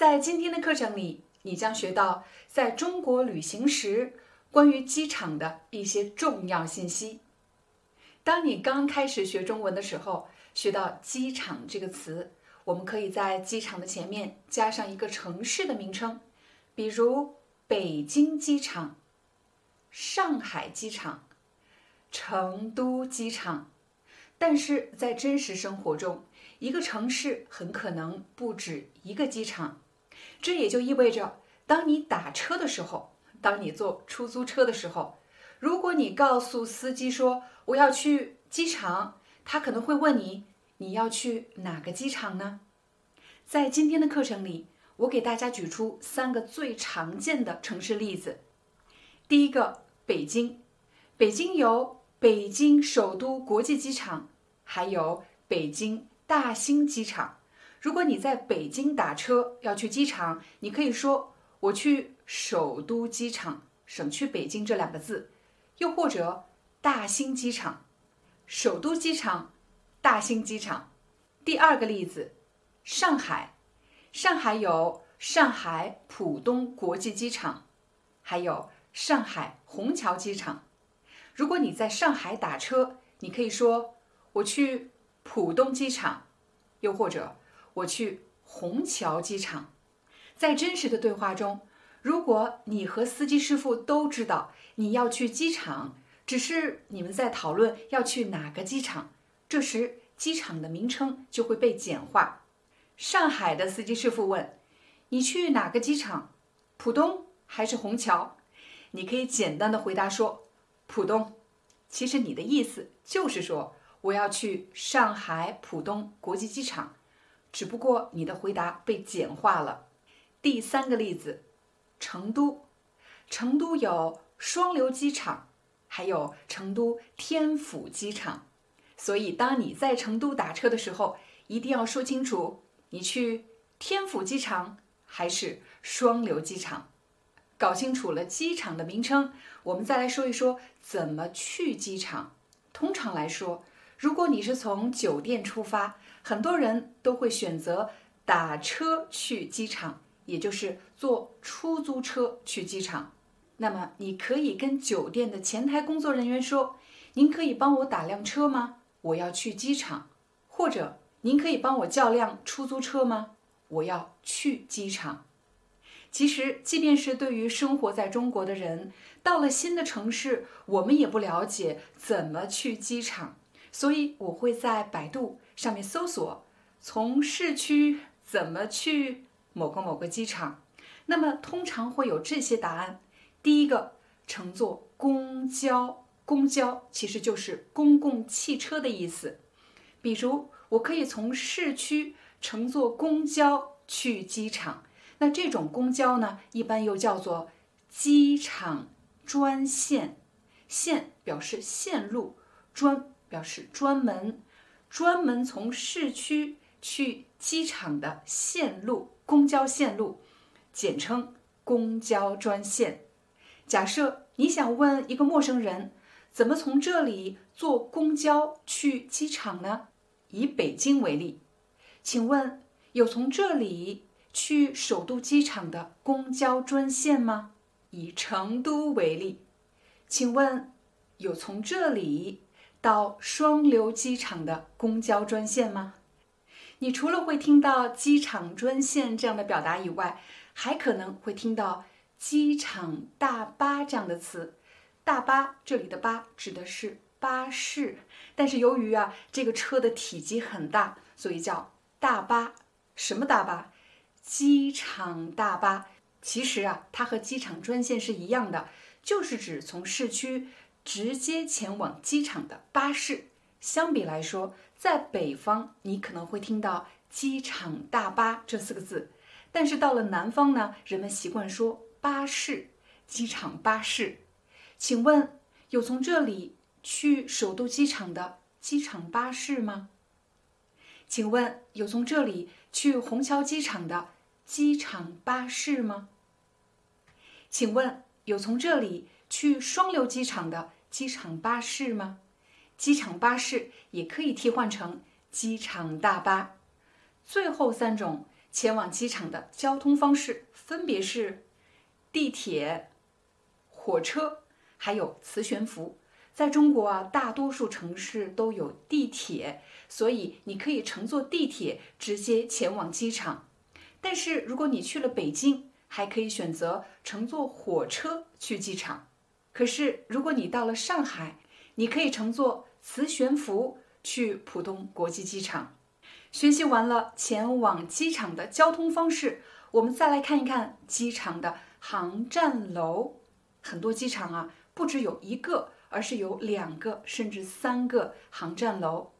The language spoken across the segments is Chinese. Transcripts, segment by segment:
在今天的课程里，你将学到在中国旅行时关于机场的一些重要信息。当你刚开始学中文的时候，学到“机场”这个词，我们可以在机场的前面加上一个城市的名称，比如北京机场、上海机场、成都机场。但是在真实生活中，一个城市很可能不止一个机场。这也就意味着，当你打车的时候，当你坐出租车的时候，如果你告诉司机说我要去机场，他可能会问你你要去哪个机场呢？在今天的课程里，我给大家举出三个最常见的城市例子。第一个，北京，北京有北京首都国际机场，还有北京大兴机场。如果你在北京打车要去机场，你可以说我去首都机场，省去北京这两个字，又或者大兴机场、首都机场、大兴机场。第二个例子，上海，上海有上海浦东国际机场，还有上海虹桥机场。如果你在上海打车，你可以说我去浦东机场，又或者。我去虹桥机场，在真实的对话中，如果你和司机师傅都知道你要去机场，只是你们在讨论要去哪个机场，这时机场的名称就会被简化。上海的司机师傅问：“你去哪个机场？浦东还是虹桥？”你可以简单的回答说：“浦东。”其实你的意思就是说我要去上海浦东国际机场。只不过你的回答被简化了。第三个例子，成都，成都有双流机场，还有成都天府机场。所以，当你在成都打车的时候，一定要说清楚，你去天府机场还是双流机场。搞清楚了机场的名称，我们再来说一说怎么去机场。通常来说，如果你是从酒店出发，很多人都会选择打车去机场，也就是坐出租车去机场。那么，你可以跟酒店的前台工作人员说：“您可以帮我打辆车吗？我要去机场。”或者“您可以帮我叫辆出租车吗？我要去机场。”其实，即便是对于生活在中国的人，到了新的城市，我们也不了解怎么去机场，所以我会在百度。上面搜索从市区怎么去某个某个机场，那么通常会有这些答案。第一个，乘坐公交，公交其实就是公共汽车的意思。比如，我可以从市区乘坐公交去机场，那这种公交呢，一般又叫做机场专线，线表示线路，专表示专门。专门从市区去机场的线路，公交线路，简称公交专线。假设你想问一个陌生人，怎么从这里坐公交去机场呢？以北京为例，请问有从这里去首都机场的公交专线吗？以成都为例，请问有从这里？到双流机场的公交专线吗？你除了会听到“机场专线”这样的表达以外，还可能会听到“机场大巴”这样的词。大巴这里的“巴”指的是巴士，但是由于啊这个车的体积很大，所以叫大巴。什么大巴？机场大巴。其实啊，它和机场专线是一样的，就是指从市区。直接前往机场的巴士，相比来说，在北方你可能会听到“机场大巴”这四个字，但是到了南方呢，人们习惯说巴士，机场巴士。请问有从这里去首都机场的机场巴士吗？请问有从这里去虹桥机场的机场巴士吗？请问有从这里去双流机场的机场巴士吗？机场巴士也可以替换成机场大巴。最后三种前往机场的交通方式分别是地铁、火车，还有磁悬浮。在中国啊，大多数城市都有地铁，所以你可以乘坐地铁直接前往机场。但是如果你去了北京，还可以选择乘坐火车去机场。可是如果你到了上海，你可以乘坐磁悬浮去浦东国际机场。学习完了前往机场的交通方式，我们再来看一看机场的航站楼。很多机场啊，不只有一个。而是有两个甚至三个航站楼，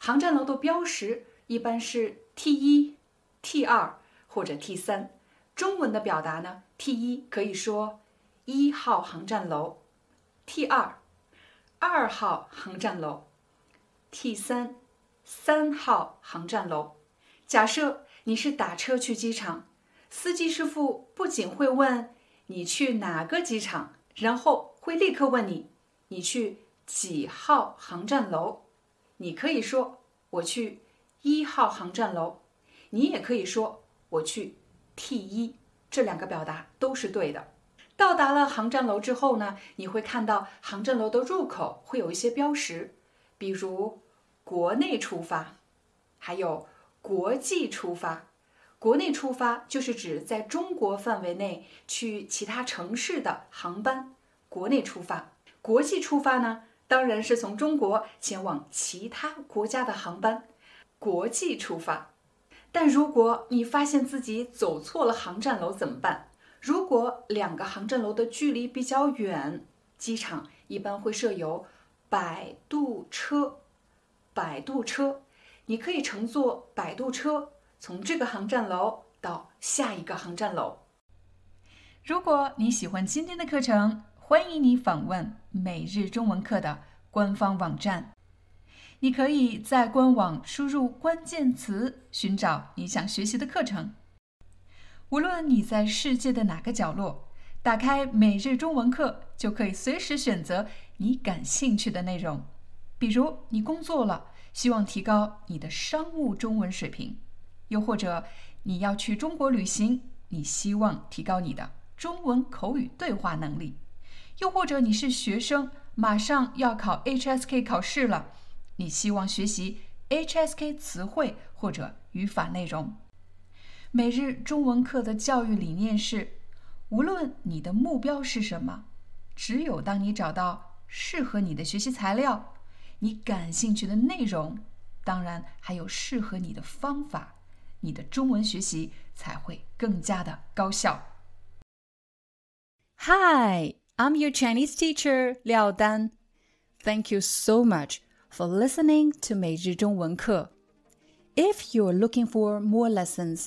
航站楼的标识一般是 T 一、T 二或者 T 三。中文的表达呢，T 一可以说一号航站楼，T 二二号航站楼，T 三三号航站楼。假设你是打车去机场，司机师傅不仅会问你去哪个机场，然后会立刻问你。你去几号航站楼？你可以说我去一号航站楼，你也可以说我去 T 一，这两个表达都是对的。到达了航站楼之后呢，你会看到航站楼的入口会有一些标识，比如国内出发，还有国际出发。国内出发就是指在中国范围内去其他城市的航班，国内出发。国际出发呢，当然是从中国前往其他国家的航班，国际出发。但如果你发现自己走错了航站楼怎么办？如果两个航站楼的距离比较远，机场一般会设有摆渡车。摆渡车，你可以乘坐摆渡车从这个航站楼到下一个航站楼。如果你喜欢今天的课程，欢迎你访问每日中文课的官方网站，你可以在官网输入关键词，寻找你想学习的课程。无论你在世界的哪个角落，打开每日中文课，就可以随时选择你感兴趣的内容。比如，你工作了，希望提高你的商务中文水平；又或者你要去中国旅行，你希望提高你的中文口语对话能力。又或者你是学生，马上要考 HSK 考试了，你希望学习 HSK 词汇或者语法内容。每日中文课的教育理念是：无论你的目标是什么，只有当你找到适合你的学习材料、你感兴趣的内容，当然还有适合你的方法，你的中文学习才会更加的高效。Hi。I'm your Chinese teacher, Liao Dan. Thank you so much for listening to 每日中文课. If you're looking for more lessons,